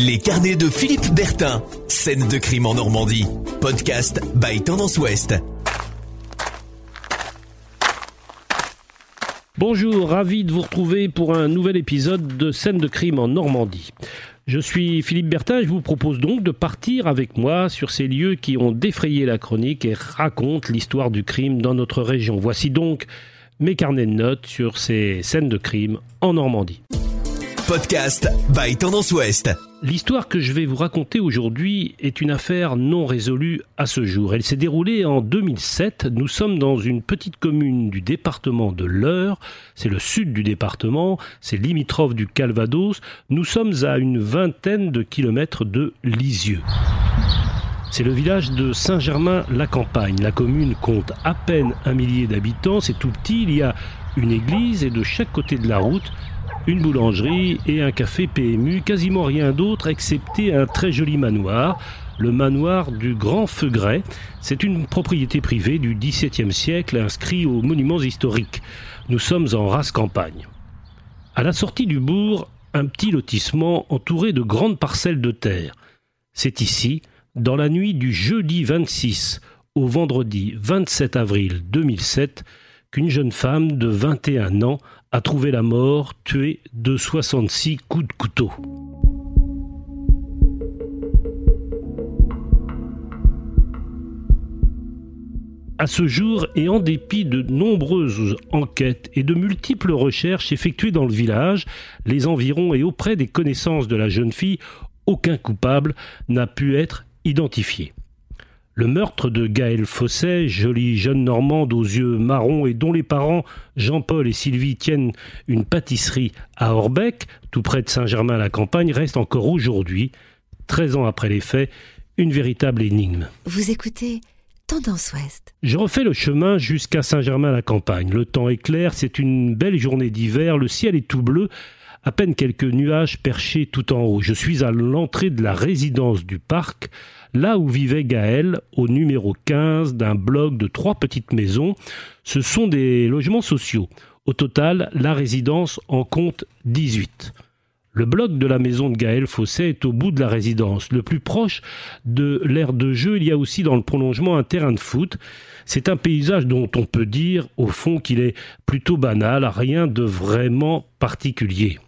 Les carnets de Philippe Bertin. Scène de crime en Normandie. Podcast by Tendance Ouest. Bonjour, ravi de vous retrouver pour un nouvel épisode de Scène de crime en Normandie. Je suis Philippe Bertin et je vous propose donc de partir avec moi sur ces lieux qui ont défrayé la chronique et racontent l'histoire du crime dans notre région. Voici donc mes carnets de notes sur ces scènes de crime en Normandie. Podcast by Tendance Ouest. L'histoire que je vais vous raconter aujourd'hui est une affaire non résolue à ce jour. Elle s'est déroulée en 2007. Nous sommes dans une petite commune du département de l'Eure. C'est le sud du département. C'est limitrophe du Calvados. Nous sommes à une vingtaine de kilomètres de Lisieux. C'est le village de Saint-Germain-la-Campagne. La commune compte à peine un millier d'habitants. C'est tout petit. Il y a une église et de chaque côté de la route, une boulangerie et un café PMU, quasiment rien d'autre excepté un très joli manoir, le manoir du Grand Feugret. C'est une propriété privée du XVIIe siècle inscrit aux monuments historiques. Nous sommes en race campagne. À la sortie du bourg, un petit lotissement entouré de grandes parcelles de terre. C'est ici, dans la nuit du jeudi 26 au vendredi 27 avril 2007, qu'une jeune femme de 21 ans a trouvé la mort tuée de 66 coups de couteau. À ce jour, et en dépit de nombreuses enquêtes et de multiples recherches effectuées dans le village, les environs et auprès des connaissances de la jeune fille, aucun coupable n'a pu être identifié. Le meurtre de Gaël Fosset, jolie jeune Normande aux yeux marrons et dont les parents, Jean-Paul et Sylvie, tiennent une pâtisserie à Orbec, tout près de Saint-Germain-la-Campagne, reste encore aujourd'hui, 13 ans après les faits, une véritable énigme. Vous écoutez Tendance Ouest. Je refais le chemin jusqu'à Saint-Germain-la-Campagne. Le temps est clair, c'est une belle journée d'hiver, le ciel est tout bleu, à peine quelques nuages perchés tout en haut. Je suis à l'entrée de la résidence du parc, là où vivait Gaël, au numéro 15 d'un bloc de trois petites maisons. Ce sont des logements sociaux. Au total, la résidence en compte 18. Le bloc de la maison de Gaël Fosset est au bout de la résidence. Le plus proche de l'aire de jeu, il y a aussi dans le prolongement un terrain de foot. C'est un paysage dont on peut dire, au fond, qu'il est plutôt banal, rien de vraiment particulier.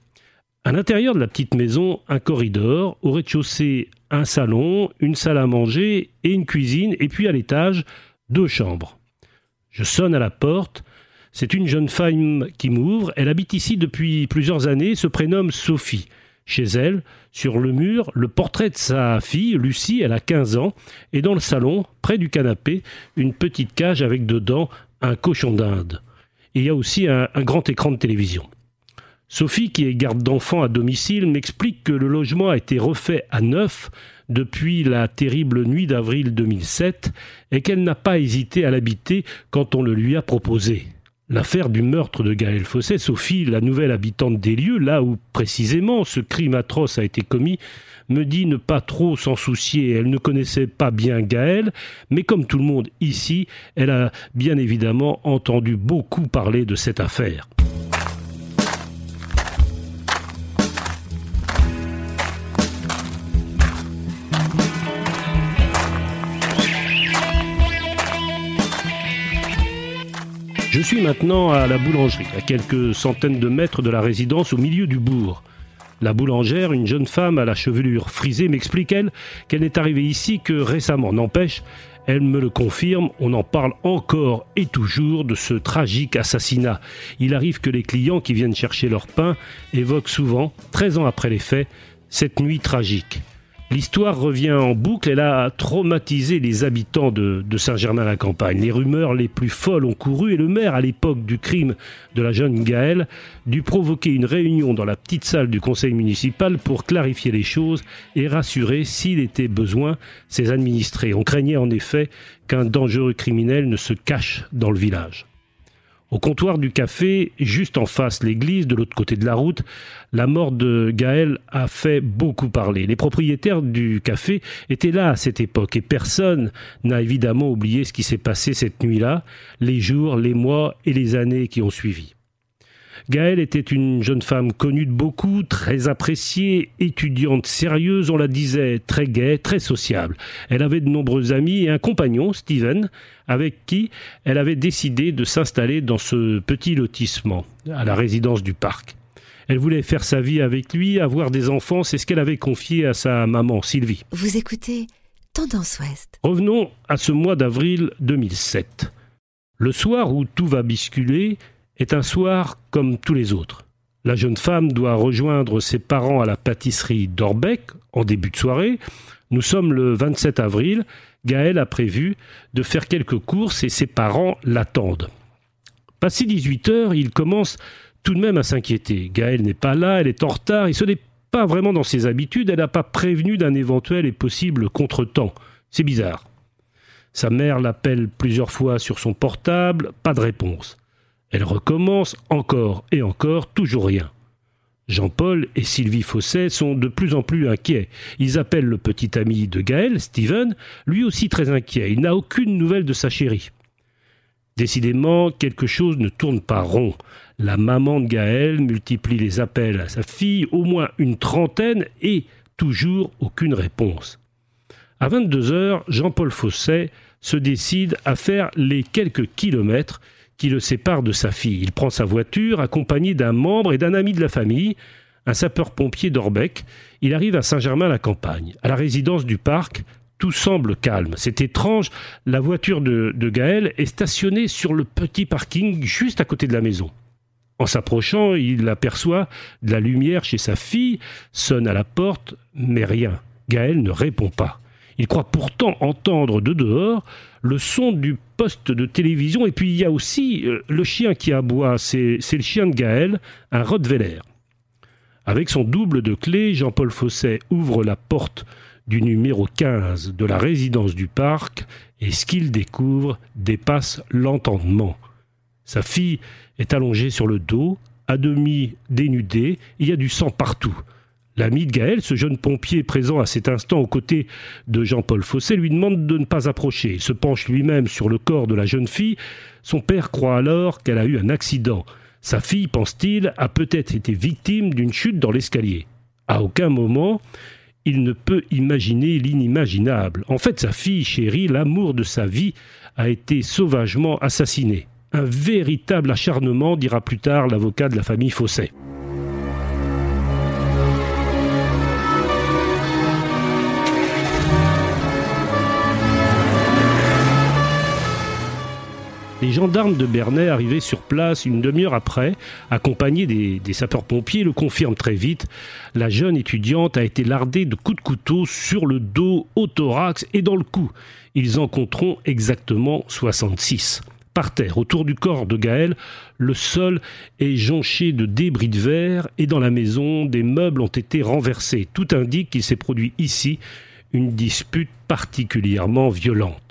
À l'intérieur de la petite maison, un corridor, au rez-de-chaussée, un salon, une salle à manger et une cuisine, et puis à l'étage, deux chambres. Je sonne à la porte. C'est une jeune femme qui m'ouvre. Elle habite ici depuis plusieurs années, se prénomme Sophie. Chez elle, sur le mur, le portrait de sa fille, Lucie, elle a 15 ans, et dans le salon, près du canapé, une petite cage avec dedans un cochon d'Inde. Il y a aussi un, un grand écran de télévision. Sophie, qui est garde d'enfants à domicile, m'explique que le logement a été refait à neuf depuis la terrible nuit d'avril 2007 et qu'elle n'a pas hésité à l'habiter quand on le lui a proposé. L'affaire du meurtre de Gaël Fosset, Sophie, la nouvelle habitante des lieux, là où précisément ce crime atroce a été commis, me dit ne pas trop s'en soucier. Elle ne connaissait pas bien Gaël, mais comme tout le monde ici, elle a bien évidemment entendu beaucoup parler de cette affaire. Je suis maintenant à la boulangerie, à quelques centaines de mètres de la résidence au milieu du bourg. La boulangère, une jeune femme à la chevelure frisée, m'explique, elle, qu'elle n'est arrivée ici que récemment. N'empêche, elle me le confirme, on en parle encore et toujours de ce tragique assassinat. Il arrive que les clients qui viennent chercher leur pain évoquent souvent, 13 ans après les faits, cette nuit tragique. L'histoire revient en boucle, elle a traumatisé les habitants de, Saint-Germain-la-Campagne. Les rumeurs les plus folles ont couru et le maire, à l'époque du crime de la jeune Gaëlle, dut provoquer une réunion dans la petite salle du conseil municipal pour clarifier les choses et rassurer, s'il était besoin, ses administrés. On craignait en effet qu'un dangereux criminel ne se cache dans le village. Au comptoir du café, juste en face l'église, de l'autre côté de la route, la mort de Gaël a fait beaucoup parler. Les propriétaires du café étaient là à cette époque et personne n'a évidemment oublié ce qui s'est passé cette nuit-là, les jours, les mois et les années qui ont suivi. Gaëlle était une jeune femme connue de beaucoup, très appréciée, étudiante sérieuse, on la disait, très gaie, très sociable. Elle avait de nombreux amis et un compagnon, Steven, avec qui elle avait décidé de s'installer dans ce petit lotissement, à la résidence du parc. Elle voulait faire sa vie avec lui, avoir des enfants, c'est ce qu'elle avait confié à sa maman, Sylvie. Vous écoutez Tendance Ouest. Revenons à ce mois d'avril 2007. Le soir où tout va bisculer, est un soir comme tous les autres. La jeune femme doit rejoindre ses parents à la pâtisserie d'Orbeck en début de soirée. Nous sommes le 27 avril. Gaël a prévu de faire quelques courses et ses parents l'attendent. Passé 18 heures, il commence tout de même à s'inquiéter. Gaël n'est pas là, elle est en retard et ce n'est pas vraiment dans ses habitudes. Elle n'a pas prévenu d'un éventuel et possible contretemps. C'est bizarre. Sa mère l'appelle plusieurs fois sur son portable, pas de réponse. Elle recommence encore et encore, toujours rien. Jean-Paul et Sylvie Fosset sont de plus en plus inquiets. Ils appellent le petit ami de Gaël, Steven, lui aussi très inquiet. Il n'a aucune nouvelle de sa chérie. Décidément, quelque chose ne tourne pas rond. La maman de Gaël multiplie les appels à sa fille, au moins une trentaine, et toujours aucune réponse. À 22 heures, Jean-Paul Fosset se décide à faire les quelques kilomètres qui le sépare de sa fille. Il prend sa voiture, accompagné d'un membre et d'un ami de la famille, un sapeur-pompier d'Orbeck. Il arrive à Saint-Germain-la-Campagne. À la résidence du parc, tout semble calme. C'est étrange, la voiture de, de Gaël est stationnée sur le petit parking juste à côté de la maison. En s'approchant, il aperçoit de la lumière chez sa fille, sonne à la porte, mais rien. Gaël ne répond pas. Il croit pourtant entendre de dehors le son du poste de télévision. Et puis il y a aussi euh, le chien qui aboie. C'est le chien de Gaël, un Rottweiler. Avec son double de clé, Jean-Paul Fosset ouvre la porte du numéro 15 de la résidence du parc et ce qu'il découvre dépasse l'entendement. Sa fille est allongée sur le dos, à demi dénudée, il y a du sang partout. L'ami de Gaël, ce jeune pompier présent à cet instant aux côtés de Jean-Paul Fossé, lui demande de ne pas approcher. Il se penche lui-même sur le corps de la jeune fille. Son père croit alors qu'elle a eu un accident. Sa fille, pense-t-il, a peut-être été victime d'une chute dans l'escalier. À aucun moment, il ne peut imaginer l'inimaginable. En fait, sa fille chérie, l'amour de sa vie, a été sauvagement assassiné. Un véritable acharnement, dira plus tard l'avocat de la famille Fosset. Gendarmes de Bernay, arrivés sur place une demi-heure après, accompagnés des, sapeurs-pompiers, le confirment très vite. La jeune étudiante a été lardée de coups de couteau sur le dos, au thorax et dans le cou. Ils en compteront exactement 66. Par terre, autour du corps de Gaël, le sol est jonché de débris de verre et dans la maison, des meubles ont été renversés. Tout indique qu'il s'est produit ici une dispute particulièrement violente.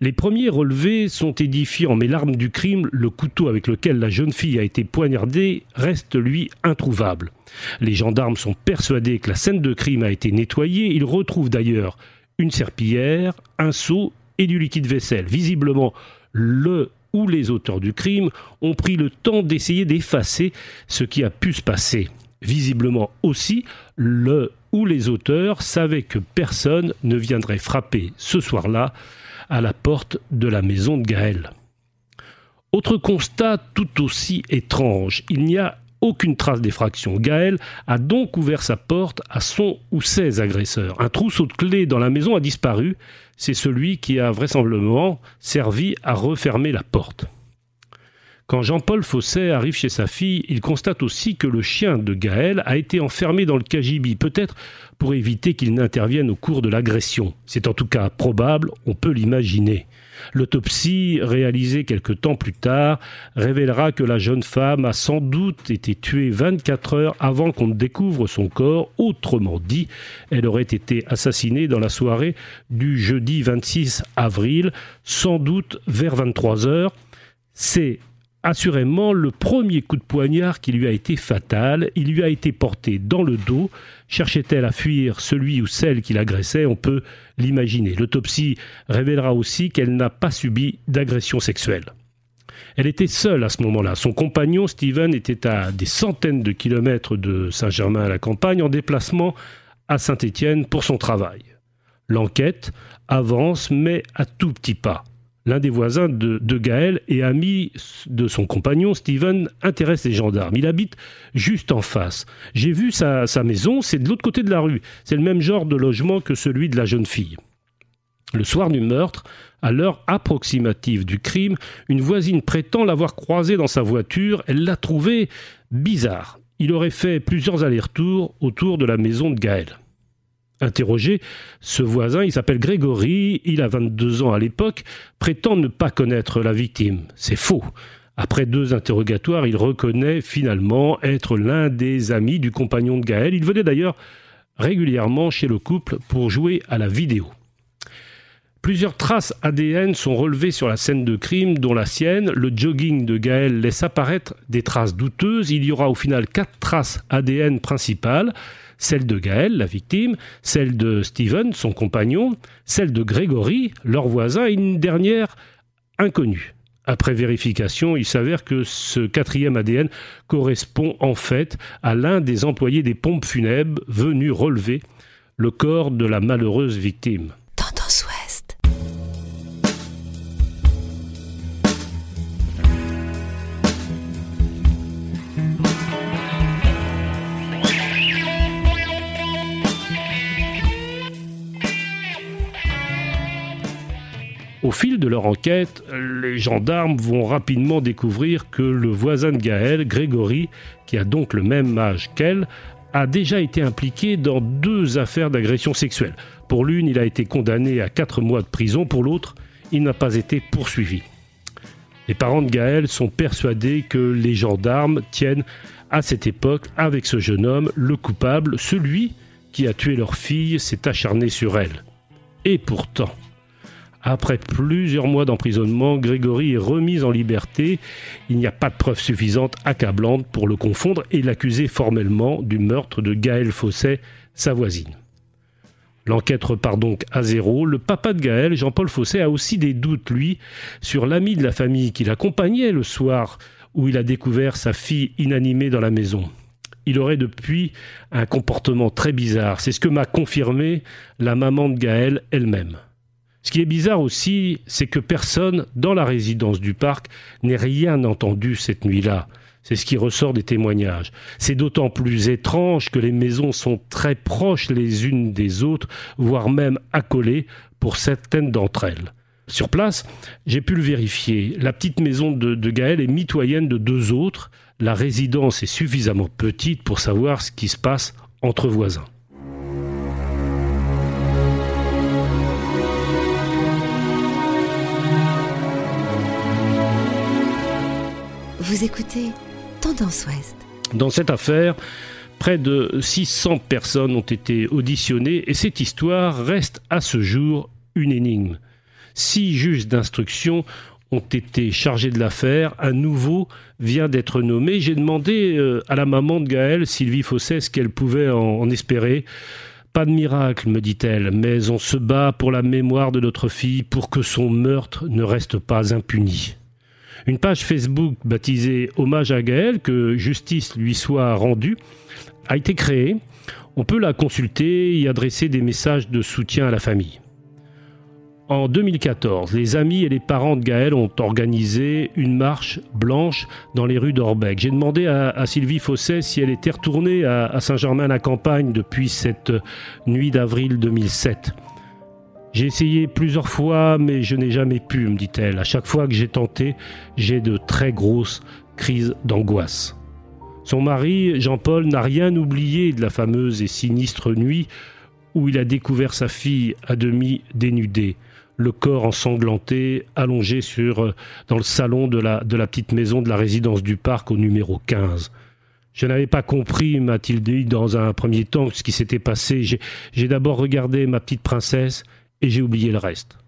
Les premiers relevés sont édifiants, mais l'arme du crime, le couteau avec lequel la jeune fille a été poignardée, reste lui introuvable. Les gendarmes sont persuadés que la scène de crime a été nettoyée. Ils retrouvent d'ailleurs une serpillière, un seau et du liquide vaisselle. Visiblement, le ou les auteurs du crime ont pris le temps d'essayer d'effacer ce qui a pu se passer. Visiblement aussi, le ou les auteurs savaient que personne ne viendrait frapper ce soir-là à la porte de la maison de Gaël. Autre constat tout aussi étrange, il n'y a aucune trace d'effraction. Gaël a donc ouvert sa porte à son ou ses agresseurs. Un trousseau de clés dans la maison a disparu. C'est celui qui a vraisemblablement servi à refermer la porte. Quand Jean-Paul Fosset arrive chez sa fille, il constate aussi que le chien de Gaël a été enfermé dans le cagibi, peut-être pour éviter qu'il n'intervienne au cours de l'agression. C'est en tout cas probable, on peut l'imaginer. L'autopsie, réalisée quelque temps plus tard, révélera que la jeune femme a sans doute été tuée 24 heures avant qu'on ne découvre son corps. Autrement dit, elle aurait été assassinée dans la soirée du jeudi 26 avril, sans doute vers 23 heures. C'est assurément le premier coup de poignard qui lui a été fatal. Il lui a été porté dans le dos. Cherchait-elle à fuir celui ou celle qui l'agressait? On peut l'imaginer. L'autopsie révélera aussi qu'elle n'a pas subi d'agression sexuelle. Elle était seule à ce moment-là. Son compagnon, Steven, était à des centaines de kilomètres de Saint-Germain à la campagne, en déplacement à Saint-Étienne pour son travail. L'enquête avance, mais à tout petit pas. L'un des voisins de, Gaël et ami de son compagnon, Steven, intéresse les gendarmes. Il habite juste en face. J'ai vu sa, maison, c'est de l'autre côté de la rue. C'est le même genre de logement que celui de la jeune fille. Le soir du meurtre, à l'heure approximative du crime, une voisine prétend l'avoir croisé dans sa voiture. Elle l'a trouvé bizarre. Il aurait fait plusieurs allers-retours autour de la maison de Gaël. Interrogé, ce voisin, il s'appelle Grégory, il a 22 ans à l'époque, prétend ne pas connaître la victime. C'est faux. Après deux interrogatoires, il reconnaît finalement être l'un des amis du compagnon de Gaël. Il venait d'ailleurs régulièrement chez le couple pour jouer à la vidéo. Plusieurs traces ADN sont relevées sur la scène de crime, dont la sienne. Le jogging de Gaël laisse apparaître des traces douteuses. Il y aura au final quatre traces ADN principales celle de Gaël, la victime, celle de Steven, son compagnon, celle de Grégory, leur voisin, et une dernière inconnue. Après vérification, il s'avère que ce quatrième ADN correspond en fait à l'un des employés des pompes funèbres venus relever le corps de la malheureuse victime. Fil de leur enquête, les gendarmes vont rapidement découvrir que le voisin de Gaël, Grégory, qui a donc le même âge qu'elle, a déjà été impliqué dans deux affaires d'agression sexuelle. Pour l'une, il a été condamné à quatre mois de prison, pour l'autre, il n'a pas été poursuivi. Les parents de Gaël sont persuadés que les gendarmes tiennent à cette époque avec ce jeune homme le coupable, celui qui a tué leur fille, s'est acharné sur elle. Et pourtant, après plusieurs mois d'emprisonnement, Grégory est remis en liberté. Il n'y a pas de preuves suffisantes accablantes pour le confondre et l'accuser formellement du meurtre de Gaël Fosset, sa voisine. L'enquête repart donc à zéro. Le papa de Gaël, Jean-Paul Fosset, a aussi des doutes, lui, sur l'ami de la famille qui l'accompagnait le soir où il a découvert sa fille inanimée dans la maison. Il aurait depuis un comportement très bizarre. C'est ce que m'a confirmé la maman de Gaël elle-même. Ce qui est bizarre aussi, c'est que personne dans la résidence du parc n'ait rien entendu cette nuit-là. C'est ce qui ressort des témoignages. C'est d'autant plus étrange que les maisons sont très proches les unes des autres, voire même accolées pour certaines d'entre elles. Sur place, j'ai pu le vérifier. La petite maison de, de Gaël est mitoyenne de deux autres. La résidence est suffisamment petite pour savoir ce qui se passe entre voisins. Vous écoutez Tendance Ouest. Dans cette affaire, près de 600 personnes ont été auditionnées et cette histoire reste à ce jour une énigme. Six juges d'instruction ont été chargés de l'affaire. Un nouveau vient d'être nommé. J'ai demandé euh, à la maman de Gaël, Sylvie Fosset, ce qu'elle pouvait en espérer. Pas de miracle, me dit-elle, mais on se bat pour la mémoire de notre fille, pour que son meurtre ne reste pas impuni. Une page Facebook baptisée Hommage à Gaël, que justice lui soit rendue, a été créée. On peut la consulter et y adresser des messages de soutien à la famille. En 2014, les amis et les parents de Gaël ont organisé une marche blanche dans les rues d'Orbec. J'ai demandé à, Sylvie Fosset si elle était retournée à, à Saint-Germain-la-Campagne depuis cette nuit d'avril 2007. J'ai essayé plusieurs fois, mais je n'ai jamais pu, me dit-elle. À chaque fois que j'ai tenté, j'ai de très grosses crises d'angoisse. Son mari, Jean-Paul, n'a rien oublié de la fameuse et sinistre nuit où il a découvert sa fille à demi dénudée, le corps ensanglanté, allongé sur, dans le salon de la, de la petite maison de la résidence du parc au numéro 15. Je n'avais pas compris, m'a-t-il dit dans un premier temps, ce qui s'était passé. J'ai d'abord regardé ma petite princesse et j'ai oublié le reste.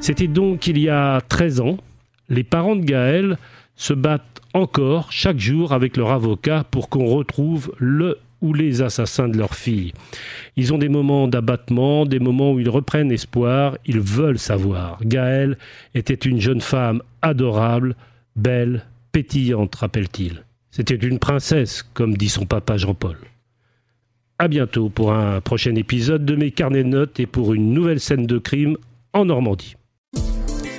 C'était donc il y a 13 ans, les parents de Gaël se battent encore chaque jour avec leur avocat pour qu'on retrouve le ou les assassins de leur fille. Ils ont des moments d'abattement, des moments où ils reprennent espoir, ils veulent savoir. Gaëlle était une jeune femme adorable, belle, pétillante, rappelle-t-il. C'était une princesse, comme dit son papa Jean-Paul. À bientôt pour un prochain épisode de mes carnets de notes et pour une nouvelle scène de crime en Normandie.